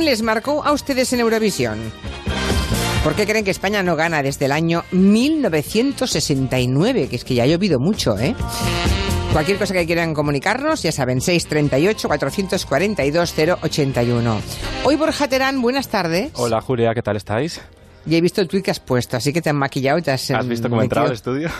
les marcó a ustedes en Eurovisión? ¿Por qué creen que España no gana desde el año 1969? Que es que ya ha llovido mucho, ¿eh? Cualquier cosa que quieran comunicarnos, ya saben, 638-442-081. Hoy Borja Terán, buenas tardes. Hola Julia, ¿qué tal estáis? Y he visto el tweet que has puesto, así que te han maquillado y te has... ¿Has visto cómo he entrado al estudio?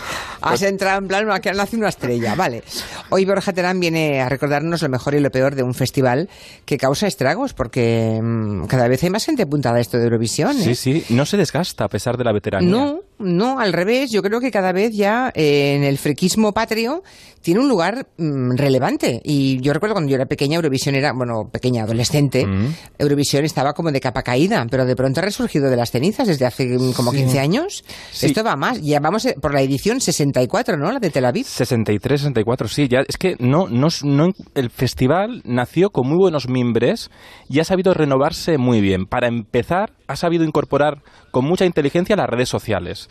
Has entrado en plan, que nace una estrella, vale. Hoy Borja Terán viene a recordarnos lo mejor y lo peor de un festival que causa estragos, porque mm, cada vez hay más gente apuntada a esto de Eurovisión. Sí, ¿eh? sí, no se desgasta a pesar de la veteranía. No, no, al revés. Yo creo que cada vez ya eh, en el frequismo patrio tiene un lugar mm, relevante. Y yo recuerdo cuando yo era pequeña, Eurovisión era, bueno, pequeña, adolescente, mm. Eurovisión estaba como de capa caída, pero de pronto ha resurgido de las cenizas desde hace mm, como 15 años. Esto va más. Ya vamos eh, por la edición 64, ¿no? La de Tel Aviv. 63, 64, sí. Ya, es que no, no, no, el festival nació con muy buenos mimbres y ha sabido renovarse muy bien. Para empezar, ha sabido incorporar con mucha inteligencia las redes sociales.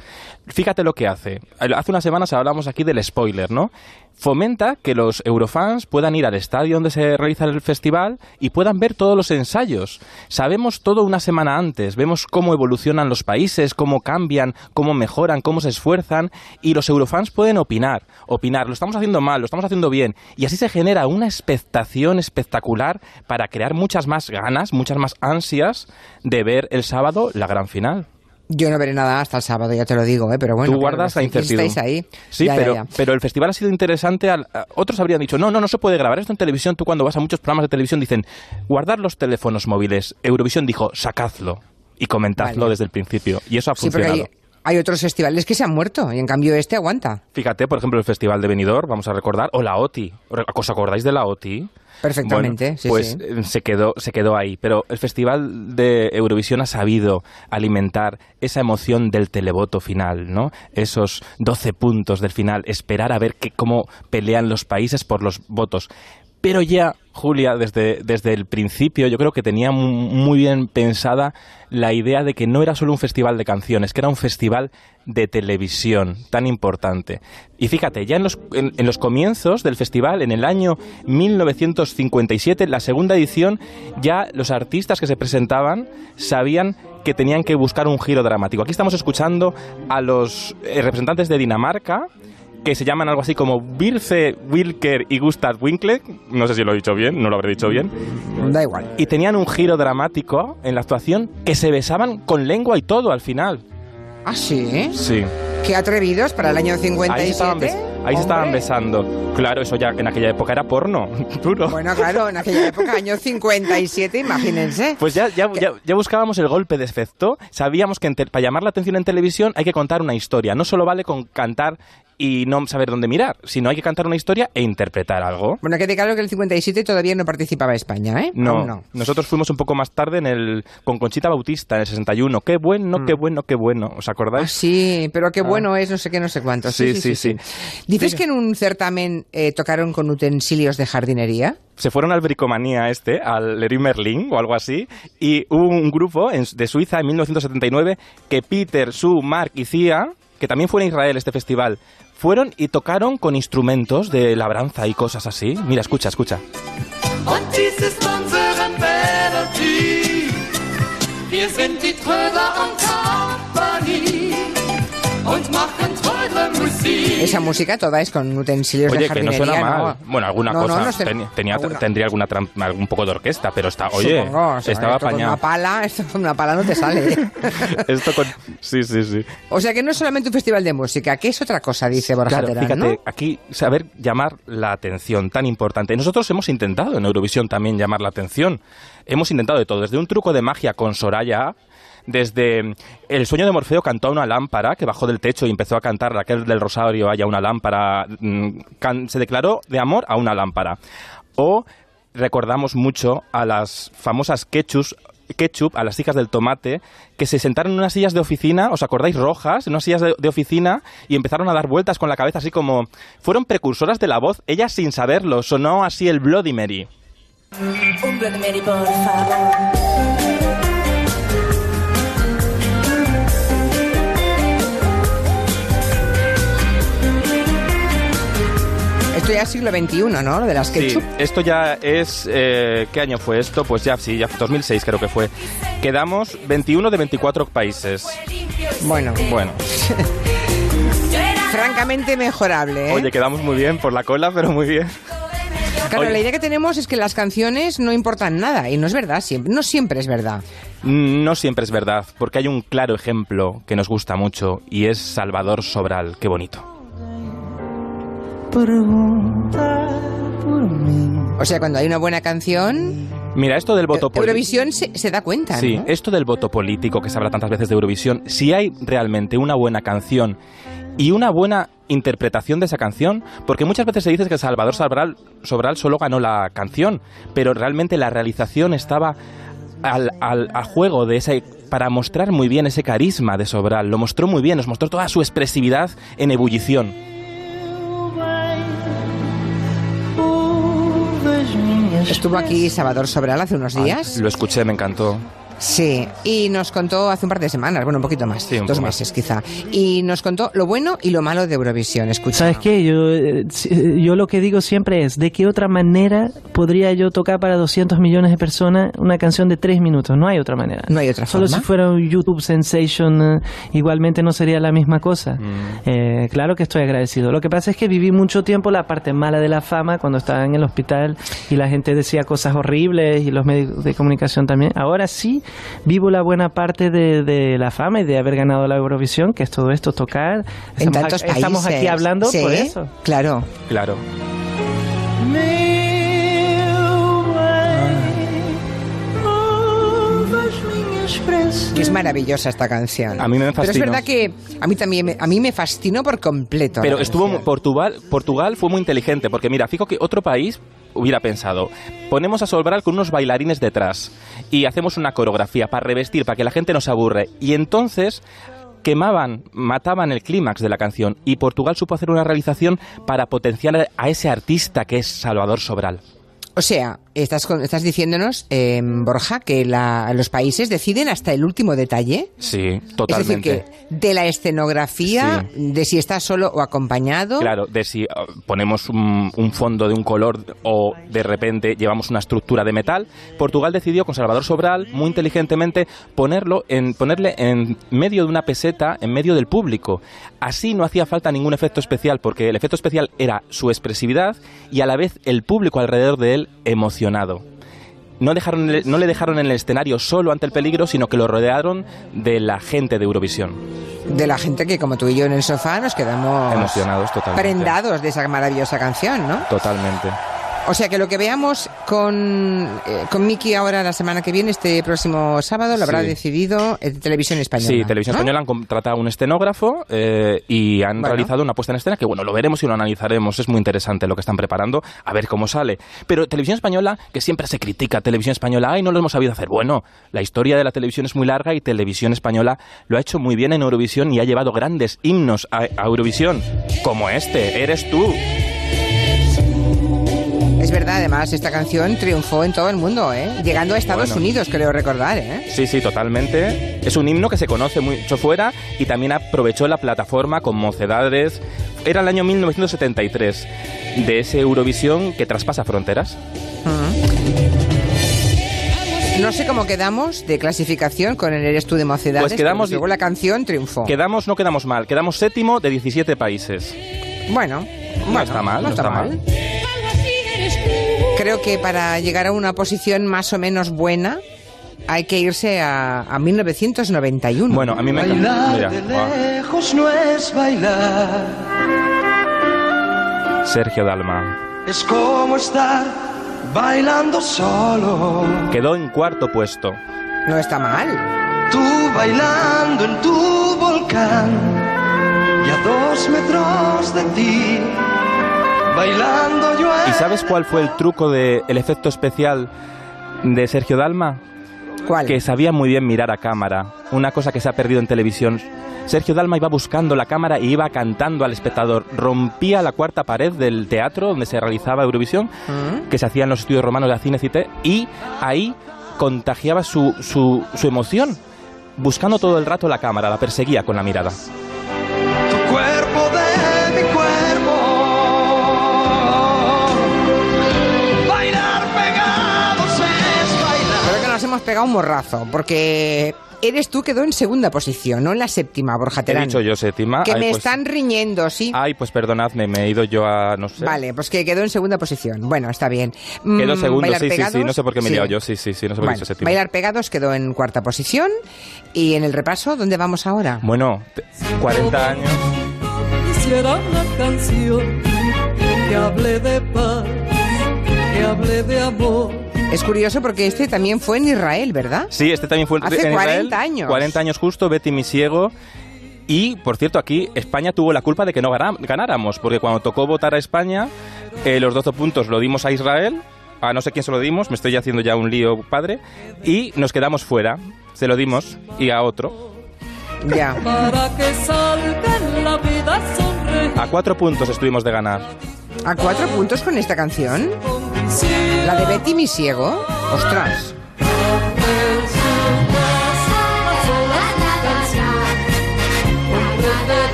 Fíjate lo que hace. Hace unas semanas hablamos aquí del spoiler, ¿no? Fomenta que los eurofans puedan ir al estadio donde se realiza el festival y puedan ver todos los ensayos. Sabemos todo una semana antes, vemos cómo evolucionan los países, cómo cambian, cómo mejoran, cómo se esfuerzan y los eurofans pueden opinar, opinar, lo estamos haciendo mal, lo estamos haciendo bien y así se genera una expectación espectacular para crear muchas más ganas, muchas más ansias de ver el sábado la gran final. Yo no veré nada hasta el sábado, ya te lo digo, ¿eh? pero bueno. Tú guardas la incertidumbre. ahí. Sí, pero, pero el festival ha sido interesante. otros habrían dicho, no, no, no se puede grabar esto en televisión. Tú cuando vas a muchos programas de televisión dicen, guardar los teléfonos móviles. Eurovisión dijo, sacadlo y comentadlo desde el principio. Y eso ha funcionado. Hay, hay, otros festivales que se han muerto y en cambio este aguanta. Fíjate, por ejemplo, el Festival de Benidorm, vamos a recordar, o la OTI. ¿Os acordáis de la OTI? Perfectamente, sí, pues eh, se quedó se quedó ahí, pero el Festival de Eurovisión ha sabido alimentar esa emoción del televoto final, ¿no? Esos 12 puntos del final, esperar a ver cómo pelean los países por los votos. Pero ya Julia, desde, desde el principio, yo creo que tenía muy bien pensada la idea de que no era solo un festival de canciones, que era un festival de televisión tan importante. Y fíjate, ya en los, en, los comienzos del festival, en el año 1957, la segunda edición, ya los artistas que se presentaban sabían que tenían que buscar un giro dramático. Aquí estamos escuchando a los eh, representantes de Dinamarca, que se llaman algo así como Birce Wilker y Gustav Winkler, no sé si lo he dicho bien, no lo habré dicho bien. Da igual. Y tenían un giro dramático en la actuación que se besaban con lengua y todo al final. ¿Ah, sí? Sí. Qué atrevidos para el año 57. Ahí se estaban besando. Claro, eso ya en aquella época era porno, duro. Bueno, claro, en aquella época, año 57, imagínense. Pues ya, ya, ya, buscábamos el golpe de efecto. Sabíamos que para llamar la atención en televisión hay que contar una historia. No solo vale con cantar y no saber dónde mirar, sino hay que cantar una historia e interpretar algo. Bueno, quede claro que el 57 todavía no participaba España, ¿eh? No, nosotros fuimos un poco más tarde en el con Conchita Bautista en el 61. Qué bueno, qué mm. bueno, qué bueno. ¿Os acordáis? Ah, sí, pero qué ah. bueno es, no sé qué, no sé cuánto. Sí, sí, sí. ¿Dices que en un certamen eh, tocaron con utensilios de jardinería? se fueron al Bricomanía este, al Leroy Merlin o algo así, y hubo un grupo de Suiza en 1979 que Peter, Sue, Mark y Cia, que también fue en Israel este festival, fueron y tocaron con instrumentos de labranza y cosas así. Mira, escucha, escucha. Esa música toda es con utensilios oye, de jardinería. que no suena mal. Bueno, alguna cosa tenía, tendría alguna algún poco de orquesta, pero está, oye, estaba apañado. Con una pala, esto con una pala no te sale. esto con, sí, sí, sí. O sea que no es solamente un festival de música, que es otra cosa, dice Borja claro, fíjate, aquí saber llamar la atención tan importante. Nosotros hemos intentado en Eurovisión también llamar la atención. Hemos intentado de todo, desde un truco de magia con Soraya desde El sueño de Morfeo cantó a una lámpara que bajó del techo y empezó a cantar Raquel del Rosario, haya una lámpara, mm, se declaró de amor a una lámpara. O recordamos mucho a las famosas quechus ketchup a las hijas del tomate que se sentaron en unas sillas de oficina, ¿os acordáis? Rojas, en unas sillas de, de, oficina y empezaron a dar vueltas con la cabeza así como... Fueron precursoras de la voz, ellas sin saberlo, sonó así el Bloody Mary. Un Bloody Mary, por favor. Esto ya es siglo XXI, ¿no? Lo de las ketchup. Sí, esto ya es... Eh, ¿Qué año fue esto? Pues ya, sí, ya 2006 creo que fue. Quedamos 21 de 24 países. Bueno. Bueno. Francamente mejorable, ¿eh? Oye, quedamos muy bien por la cola, pero muy bien. Claro, la idea que tenemos es que las canciones no importan nada y no es verdad, siempre, no siempre es verdad. No siempre es verdad, porque hay un claro ejemplo que nos gusta mucho y es Salvador Sobral. Qué bonito. O sea, cuando hay una buena canción... Mira, esto del voto político... Eurovisión se, da cuenta, Sí, esto del voto político que se habla tantas veces de Eurovisión, si hay realmente una buena canción y una buena interpretación de esa canción, porque muchas veces se dice que Salvador Sobral, Sobral solo ganó la canción, pero realmente la realización estaba al, al, a juego de ese para mostrar muy bien ese carisma de Sobral, lo mostró muy bien, nos mostró toda su expresividad en ebullición. Estuvo aquí Salvador Sobral hace unos días. lo escuché, me encantó. Sí, y nos contó hace un par de semanas, bueno, un poquito más, Sí, un dos meses quizá, y nos contó lo bueno y lo malo de Eurovisión. Escucha. ¿Sabes qué? Yo, eh, si- yo lo que digo siempre es, ¿de qué otra manera podría yo tocar para 200 millones de personas una canción de tres minutos? No hay otra manera. No hay otra Solo forma. si fuera un YouTube Sensation, eh, igualmente no sería la misma cosa. Mm. Eh, claro que estoy agradecido. Lo que pasa es que viví mucho tiempo la parte mala de la fama cuando estaba en el hospital y la gente decía cosas horribles y los medios de comunicación también. Ahora sí vivo la buena parte de, de la fama y de haber ganado la Eurovisión, que es todo esto, tocar. en Estamos tantos ac- países. Estamos aquí hablando Sí, por eso. Claro. Claro. Que es maravillosa esta canción. A mí me Pero es fascinó. verdad que a mí también me, a mí me fascinó por completo. Pero estuvo. Portugal, Portugal fue muy inteligente, porque mira, fijo que otro país hubiera pensado, ponemos a Sobral con unos bailarines detrás y hacemos una coreografía para revestir, para que la gente no se aburre. Y entonces quemaban, mataban el clímax de la canción y Portugal supo hacer una realización para potenciar a ese artista que es Salvador Sobral. O sea, estás, estás diciéndonos, eh, Borja, que la- los países deciden hasta el último detalle. Sí, totalmente. Es decir, que de la escenografía, de si está solo o acompañado. Claro, de si uh, ponemos un, un fondo de un color o de repente llevamos una estructura de metal, Portugal decidió con Salvador Sobral muy inteligentemente ponerlo en ponerle en medio de una peseta, en medio del público. Así no hacía falta ningún efecto especial porque el efecto especial era su expresividad y a la vez el público alrededor de él emocionado. No, dejaron, no le dejaron en el escenario solo ante el peligro, sino que lo rodearon de la gente de Eurovisión. De la gente que, como tú y yo en el sofá, nos quedamos Emocionados totalmente. prendados de esa maravillosa canción, ¿no? Totalmente. O sea que lo que veamos con, eh, con Miki ahora la semana que viene, este próximo sábado, lo habrá Sí. decidido eh, Televisión Española. Sí, Televisión ¿no? Española han contratado a un estenógrafo eh, y han Bueno. realizado una puesta en escena que, bueno, lo veremos y lo analizaremos. Es muy interesante lo que están preparando, a ver cómo sale. Pero Televisión Española, que siempre se critica, Televisión Española, ay, no lo hemos sabido hacer. Bueno, la historia de la televisión es muy larga y Televisión Española lo ha hecho muy bien en Eurovisión y ha llevado grandes himnos a, a Eurovisión, como este, Eres tú. Es verdad, además, esta canción triunfó en todo el mundo, ¿eh? Llegando a Estados Bueno. Unidos, creo recordar, ¿eh? Sí, sí, totalmente. Es un himno que se conoce mucho fuera y también aprovechó la plataforma con mocedades. Era el año 1973 de ese Eurovisión que traspasa fronteras. No sé cómo quedamos de clasificación con el Eres tú de Mocedades. Pues quedamos- Luego la canción triunfó. Quedamos, no quedamos mal, quedamos séptimo de 17 países. Bueno, No bueno, está mal, no está mal. Creo que para llegar a una posición más o menos buena hay que irse a, a 1991. Bueno, a mí me encanta. Mira, lejos no es bailar, Sergio Dalma. es como estar bailando solo. Quedó en cuarto puesto. no está mal. Tú bailando en tu volcán y a dos metros de ti, bailando yo. ¿Y sabes cuál fue el truco del efecto especial de Sergio Dalma? ¿Cuál? que sabía muy bien mirar a cámara, una cosa que se ha perdido en televisión. Sergio Dalma iba buscando la cámara y iba cantando al espectador. Rompía la cuarta pared del teatro donde se realizaba Eurovisión, ¿Mm? que se hacía en los estudios romanos de Cine Cité, y ahí contagiaba su, su, su emoción, buscando todo el rato la cámara, la perseguía con la mirada. Pegado un morrazo, porque Eres tú quedó en segunda posición, no en la séptima, Borja Terán. He dicho yo séptima. Que Ay, me pues- están riñendo, sí. Ay, pues perdonadme, me he ido yo a, no sé. Vale, pues que quedó en segunda posición. Bueno, está bien. Quedó Mm, segundo, Bailar sí, sí, sí, Pegados, no sé por qué me he sí. liado yo, sí, sí, sí, no sé por qué he Bueno, dicho séptima. Bailar Pegados quedó en cuarta posición. Y en el repaso, ¿dónde vamos ahora? Bueno, te- 40 años. Quisiera una canción que hable de paz, que hable de amor. Es curioso porque este también fue en Israel, ¿verdad? Sí, este también fue Hace en 40 Israel. años. 40 años justo, Betty Misiego. Y, por cierto, aquí España tuvo la culpa de que no ganáramos, porque cuando tocó votar a España, eh, los 12 puntos lo dimos a Israel, a no sé quién se lo dimos, me estoy haciendo ya un lío padre, y nos quedamos fuera. Se lo dimos y a otro. Ya. En. A cuatro puntos estuvimos de ganar. ¿A cuatro puntos con esta canción? La de Betty mi ciego. Ostras.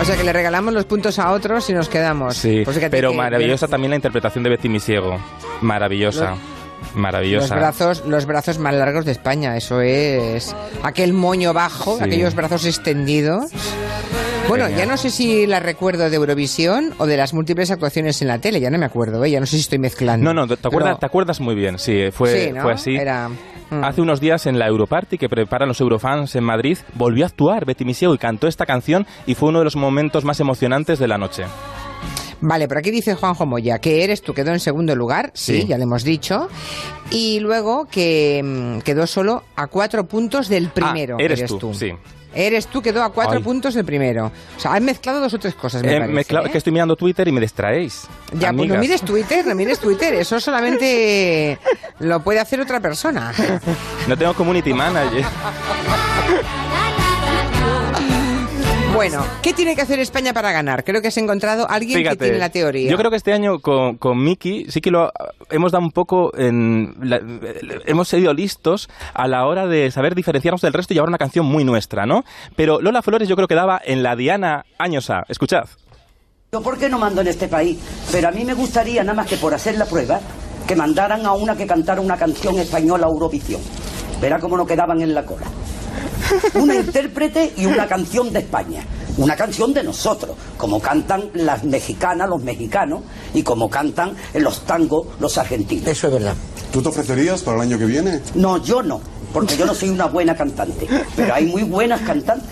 O sea que le regalamos los puntos a otros y nos quedamos. Sí, Pues pero que- maravillosa también la interpretación de Betty Misiego. Maravillosa. Los Maravillosa. brazos, los brazos más largos de España, eso es. Aquel moño bajo, Sí. aquellos brazos extendidos. Bueno, ya no sé si la recuerdo de Eurovisión o de las múltiples actuaciones en la tele, ya no me acuerdo, ¿eh? ya no sé si estoy mezclando. No, no, te acuerdas, Pero- te acuerdas muy bien, sí, fue, Sí, ¿no? fue así. Era- mm. Hace unos días en la Europarty que preparan los Eurofans en Madrid, volvió a actuar Betty Misiego y cantó esta canción y fue uno de los momentos más emocionantes de la noche. Vale, por aquí dice Juanjo Moya que eres tú, quedó en segundo lugar, sí, Sí. ya lo hemos dicho. Y luego que mm, quedó solo a cuatro puntos del primero. Ah, eres tú, sí. Eres tú, quedó a cuatro Ay. puntos del primero. O sea, has mezclado dos o tres cosas, me Eh, parece, cla- ¿eh? que estoy mirando Twitter y me distraéis. Ya, pues no amigas. mires Twitter, no mires Twitter, eso solamente lo puede hacer otra persona. No tengo community manager. Bueno, ¿qué tiene que hacer España para ganar? Creo que has encontrado a alguien que tiene la teoría. Yo creo que este año con, con Miki sí que lo hemos dado un poco en. la- hemos sido listos a la hora de saber diferenciarnos del resto y llevar una canción muy nuestra, ¿no? Pero Lola Flores yo creo que daba en la Diana Añosa. Escuchad. Yo, ¿por qué no mando en este país? Pero a mí me gustaría, nada más que por hacer la prueba, que mandaran a una que cantara una canción española a Eurovisión. Verá cómo no quedaban en la cola. Una intérprete y una canción de España. Una canción de nosotros, como cantan las mexicanas, los mexicanos, y como cantan los tangos, los argentinos. Eso es verdad. ¿Tú te ofrecerías para el año que viene? No, yo no, porque yo no soy una buena cantante. Pero hay muy buenas cantantes,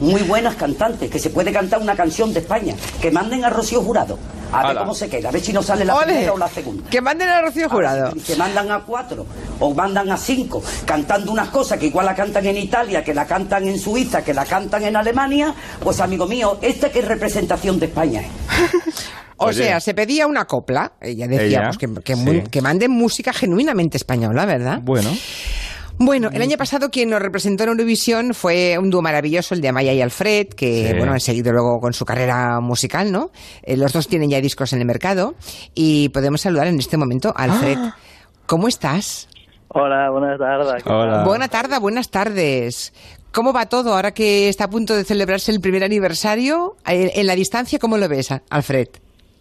muy buenas cantantes, que se puede cantar una canción de España. Que manden a Rocío Jurado, a ver cómo se queda, a ver si no sale la ¡Ole! primera o la segunda. Que manden a Rocío Jurado. Se mandan a cuatro o mandan a cinco cantando unas cosas que igual la cantan en Italia, que la cantan en Suiza, que la cantan en Alemania, pues amigo mío, esta que es representación de España. O Oye. sea, se pedía una copla, ella pues, que, que sí. que manden música genuinamente española, ¿verdad? Bueno. Bueno, el año pasado quien nos representó en Eurovisión fue un dúo maravilloso, el de Amaya y Alfred, que Sí. bueno, han seguido luego con su carrera musical, ¿no? Eh, los dos tienen ya discos en el mercado y podemos saludar en este momento a Alfred. Ah. ¿Cómo estás? Hola, buenas tardes. ¿qué Hola. Buena tarde, buenas tardes. ¿Cómo va todo ahora que está a punto de celebrarse el primer aniversario? En, en la distancia, ¿cómo lo ves, Alfred?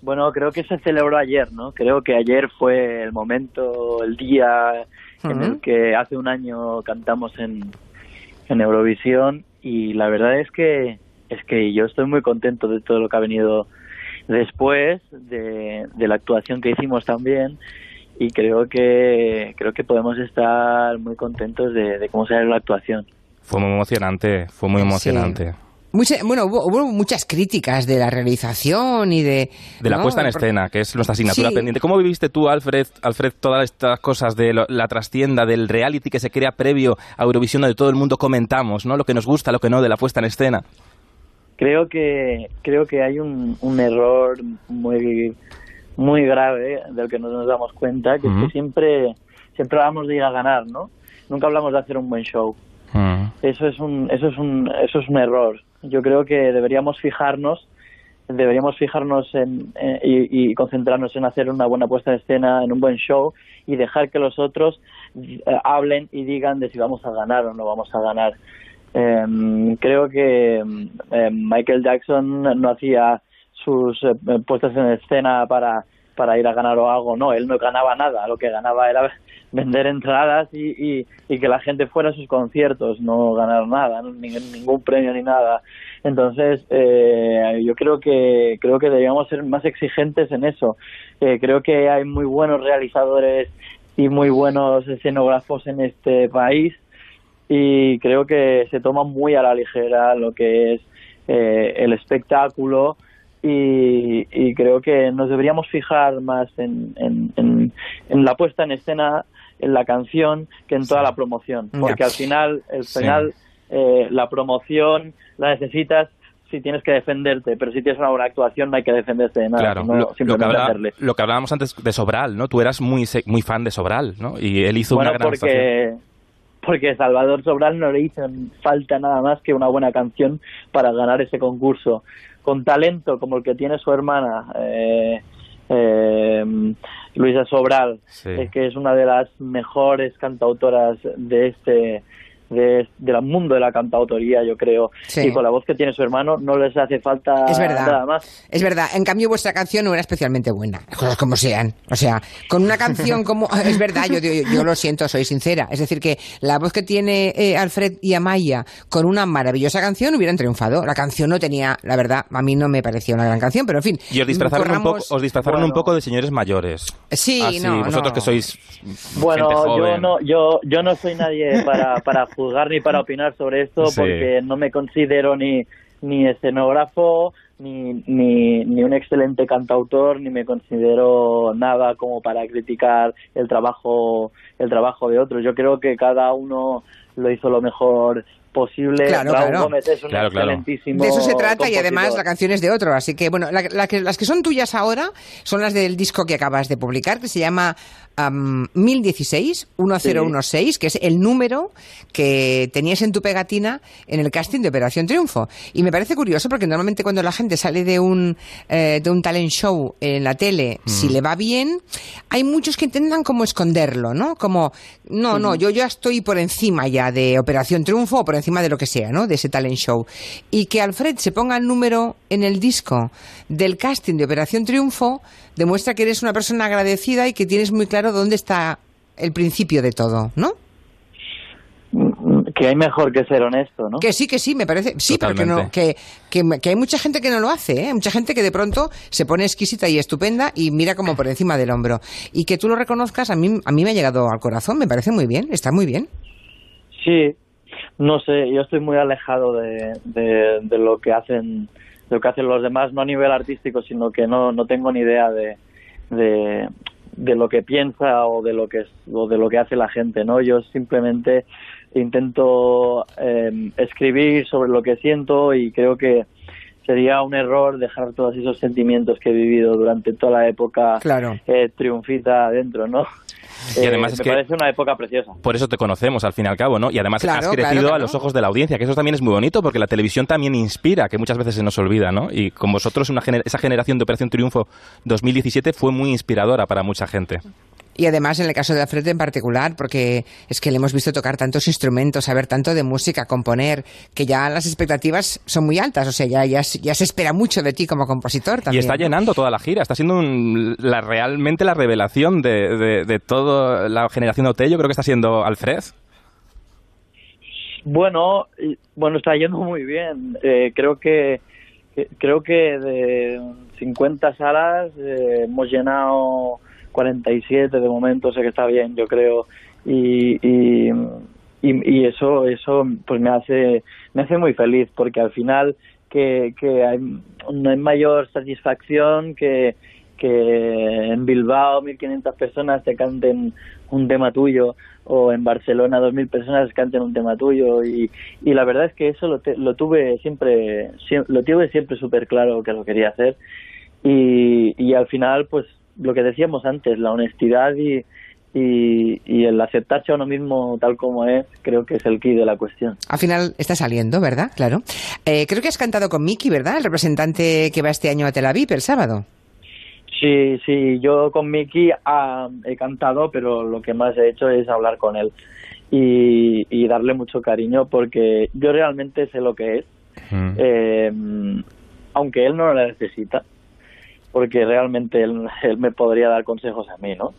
Bueno, creo que se celebró ayer, ¿no? Creo que ayer fue el momento, el día en el que hace un año cantamos en, en Eurovisión y la verdad es que es que yo estoy muy contento de todo lo que ha venido después de, de la actuación que hicimos también y creo que creo que podemos estar muy contentos de, de cómo salió la actuación. Fue muy emocionante, fue muy emocionante. Mucha- bueno, hubo, hubo muchas críticas de la realización y de... De la ¿no? puesta en Por- escena, que es nuestra asignatura Sí. pendiente. ¿Cómo viviste tú, Alfred, Alfred, todas estas cosas de lo- la trastienda, del reality que se crea previo a Eurovisión, donde todo el mundo comentamos, ¿no? Lo que nos gusta, lo que no, de la puesta en escena. creo que creo que hay un, un error muy muy grave del que no nos damos cuenta que es que siempre siempre hablamos de ir a ganar no nunca hablamos de hacer un buen show Mm. eso es un eso es un eso es un error yo creo que deberíamos fijarnos deberíamos fijarnos en, eh, y, concentrarnos en hacer una buena puesta en escena en un buen show y dejar que los otros eh, hablen y digan de si vamos a ganar o no vamos a ganar. Em, creo que em, Michael Jackson no hacía sus eh, puestas en escena para para ir a ganar o algo, no, él no ganaba nada, lo que ganaba era vender entradas y, y, que la gente fuera a sus conciertos, no ganar nada, ni, ningún premio ni nada. Entonces, eh, yo creo que creo que deberíamos ser más exigentes en eso. Eh, creo que hay muy buenos realizadores y muy buenos escenógrafos en este país y creo que se toma muy a la ligera lo que es eh, el espectáculo y, y, creo que nos deberíamos fijar más en, en, en, en, la puesta en escena, en la canción, que en toda la promoción, porque al final, el final, eh, la promoción la necesitas si tienes que defenderte, pero si tienes una buena actuación no hay que defenderse de nada, claro, no, lo, simplemente lo, que habla, hacerle. lo que hablábamos antes de Sobral, ¿no? Tú eras muy muy fan de Sobral, ¿no? Y él hizo bueno, una gran porque, actuación. porque Salvador Sobral no le hizo falta nada más que una buena canción para ganar ese concurso. Con talento como el que tiene su hermana, eh, eh, Luisa Sobral, Sí. eh, que es una de las mejores cantautoras de este de, del mundo de la cantautoría, yo creo. Sí. Y con la voz que tiene su hermano no les hace falta Es verdad. nada más. Es verdad, en cambio vuestra canción no era especialmente buena, las cosas como sean. O sea, con una canción como... Es verdad, yo, yo, yo lo siento, soy sincera. Es decir, que la voz que tiene eh, Alfred y Amaya con una maravillosa canción hubieran triunfado. La canción no tenía, la verdad, a mí no me parecía una gran canción, pero en fin. Y os disfrazaron, un poco, os disfrazaron un poco de señores mayores. Sí, Así, no, vosotros no. que sois Bueno, gente yo no, yo, yo no soy nadie para, para juzgar ni para opinar sobre esto Sí. porque no me considero ni, ni escenógrafo, ni, ni, ni un excelente cantautor, ni me considero nada como para criticar el trabajo, el trabajo de otros. Yo creo que cada uno lo hizo lo mejor posible. Claro, Raúl claro. Gómez es un Claro, claro. excelentísimo De eso se trata y además la canción es de otro. Así que, bueno, la- la que- las que son tuyas ahora son las del disco que acabas de publicar, que se llama am, 1016, 1016, que es el número que tenías en tu pegatina en el casting de Operación Triunfo. Y me parece curioso porque normalmente cuando la gente sale de un, eh, de un talent show en la tele, si le va bien, hay muchos que intentan como esconderlo, ¿no? Como, no, no, yo ya estoy por encima ya de Operación Triunfo o por encima de lo que sea, ¿no? De ese talent show. Y que Alfred se ponga el número en el disco del casting de Operación Triunfo demuestra que eres una persona agradecida y que tienes muy claro dónde está el principio de todo, ¿no? Que hay mejor que ser honesto, ¿no? Que sí, que sí, me parece. Sí, pero que, no, Totalmente. que, que, que hay mucha gente que no lo hace, ¿eh? Mucha gente que de pronto se pone exquisita y estupenda y mira como por encima del hombro. Y que tú lo reconozcas, a mí, a mí me ha llegado al corazón, me parece muy bien, está muy bien. Sí, no sé, yo estoy muy alejado de, de, de lo que hacen de lo que hacen los demás, no a nivel artístico, sino que no, no tengo ni idea de, de, de lo que piensa o de lo que o de lo que hace la gente, ¿no? Yo simplemente intento eh, escribir sobre lo que siento y creo que sería un error dejar todos esos sentimientos que he vivido durante toda la época Claro. eh, triunfita adentro, ¿no? Y además es me que- parece una época preciosa. Por eso te conocemos, al fin y al cabo, ¿no? Y además Claro, has crecido claro, a los ojos de la audiencia, que eso también es muy bonito, porque la televisión también inspira, que muchas veces se nos olvida, ¿no? Y con vosotros una gener- esa generación de Operación Triunfo 2017 fue muy inspiradora para mucha gente. Y además en el caso de Alfred en particular, porque es que le hemos visto tocar tantos instrumentos, saber tanto de música, componer, que ya las expectativas son muy altas, o sea, ya, ya, se- ya se espera mucho de ti como compositor Y también. está llenando toda la gira, está siendo un- la, realmente la revelación de, de, de toda la generación de OT, yo creo que está siendo Alfred. Bueno, y- bueno, está yendo muy bien. Eh, creo que, que- creo que de 50 salas eh, hemos llenado 47 de momento, sé que está bien, yo creo. Y, y, y, eso eso pues me hace me hace muy feliz porque al final que, que hay, no hay mayor satisfacción que que en Bilbao 1.500 personas te canten un tema tuyo o en Barcelona 2.000 personas canten un tema tuyo y, y la verdad es que eso lo, te- lo tuve siempre siem- lo tuve siempre súper claro que lo quería hacer y, y al final pues lo que decíamos antes la honestidad y, y, y el aceptarse a uno mismo tal como es creo que es el key de la cuestión Al final está saliendo, ¿verdad? Claro. Eh, creo que has cantado con Miki, ¿verdad? El representante que va este año a Tel Aviv el sábado. Sí, sí, yo con Miki ah, he cantado, pero lo que más he hecho es hablar con él y, y darle mucho cariño porque yo realmente sé lo que es, Mm. eh, aunque él no lo necesita. Porque realmente él, me podría dar consejos a mí, ¿no?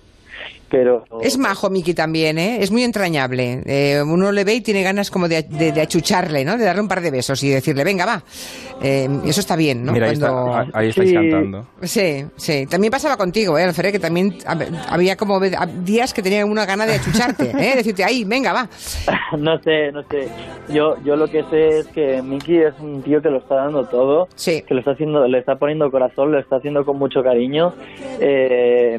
Pero Es majo Miki también, ¿eh? Es muy entrañable. Eh, uno le ve y tiene ganas como de, de- de achucharle, ¿no? De darle un par de besos y decirle, venga, va. Eh, eso está bien, ¿no? Mira, ahí, está- Cuando- ah, ahí estáis Sí. cantando. Sí, sí. También pasaba contigo, ¿eh, Alfred? Que también hab- había como días que tenía una gana de achucharte, ¿eh? Decirte, ahí, venga, va. no sé, no sé. Yo, yo lo que sé es que Miki es un tío que lo está dando todo, Sí. que lo está haciendo, le está poniendo corazón, lo está haciendo con mucho cariño, eh,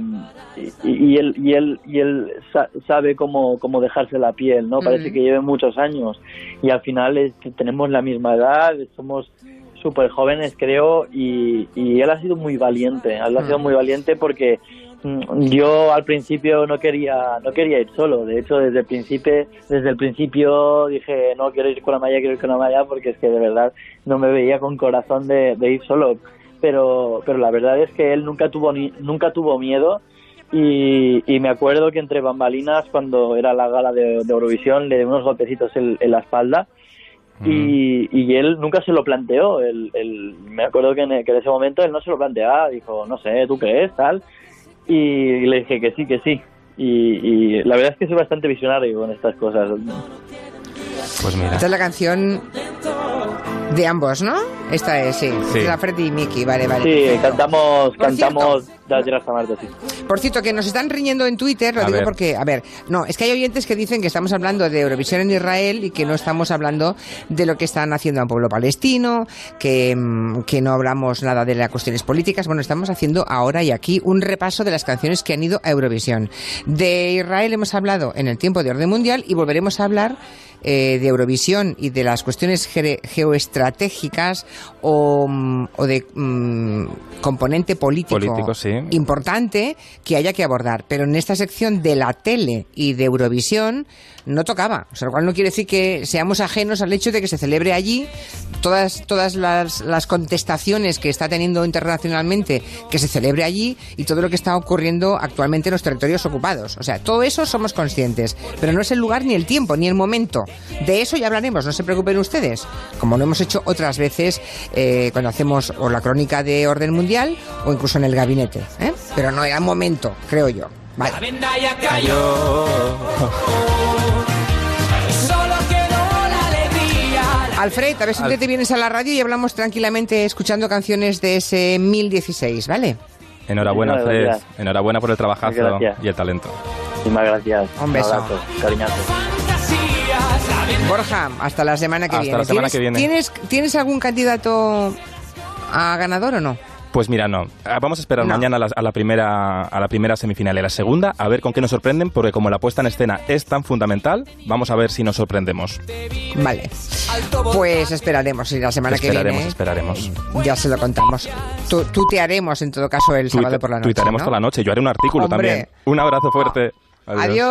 y, y él, y él, y él sa- sabe cómo, cómo dejarse la piel, ¿no? Parece que lleve muchos años y al final es tenemos la misma edad, somos súper jóvenes creo y, y él ha sido muy valiente, él ha sido Mm. muy valiente porque mm, yo al principio no quería no quería ir solo de hecho desde el principio desde el principio dije no quiero ir con la malla quiero ir con la malla porque es que de verdad no me veía con corazón de, de ir solo pero pero la verdad es que él nunca tuvo ni, nunca tuvo miedo y, y me acuerdo que entre bambalinas cuando era la gala de, de Eurovisión le di unos golpecitos en, en la espalda y, y él nunca se lo planteó. Él, él- me acuerdo que en, que en ese momento él no se lo planteaba. Dijo, no sé, ¿tú crees? Tal. Y le dije que sí, que sí. Y, y la verdad es que soy bastante visionario con estas cosas. Pues mira. Esta es la canción de ambos, ¿no? Esta es, sí. Sí. De Alfred y Miki, vale, vale. Sí, perfecto. cantamos, Por cantamos sí. Por cierto, que nos están riñendo en Twitter, lo A digo ver. porque, a ver, no, es que hay oyentes que dicen que estamos hablando de Eurovisión en Israel y que no estamos hablando de lo que están haciendo al pueblo palestino, que, mm, que no hablamos nada de las cuestiones políticas. Bueno, estamos haciendo ahora y aquí un repaso de las canciones que han ido a Eurovisión. De Israel hemos hablado en el tiempo de orden mundial y volveremos a hablar eh, de Eurovisión y de las cuestiones geoestratégicas o, mm, o de mm, componente político, Político, sí. importante que haya que abordar. Pero en esta sección de la tele y de Eurovisión no tocaba. O sea, lo cual no quiere decir que seamos ajenos al hecho de que se celebre allí todas, todas las, las contestaciones que está teniendo internacionalmente, que se celebre allí y todo lo que está ocurriendo actualmente en los territorios ocupados. O sea, todo eso somos conscientes. Pero no es el lugar ni el tiempo ni el momento. De eso ya hablaremos, no se preocupen ustedes. Como lo hemos hecho otras veces eh, cuando hacemos o la crónica de orden mundial o incluso en el gabinete. ¿eh? Pero no era momento, creo yo. Vale. Alfred, a ver si un te vienes a la radio y hablamos tranquilamente escuchando canciones de ese 1016, ¿vale? Enhorabuena, Muchas Fred. gracias. Enhorabuena por el trabajazo y el talento. Muchísimas gracias. Un beso. abrazo, cariñazo. Borja, hasta la semana que Hasta viene. la semana ¿Tienes, que viene. ¿tienes, ¿Tienes algún candidato a ganador o no? Pues mira, no. Ah, Vamos a esperar No. mañana a la, a la primera, a la primera semifinal y a la segunda, a ver con qué nos sorprenden, porque como la puesta en escena es tan fundamental, vamos a ver si nos sorprendemos. Vale. Pues esperaremos y la semana esperaremos, que esperaremos. viene ya se lo contamos. Tu, tutearemos en todo caso el sábado por la noche. Tuitaremos ¿no? toda la noche. Yo haré un artículo Hombre. también. Un abrazo fuerte. Adiós.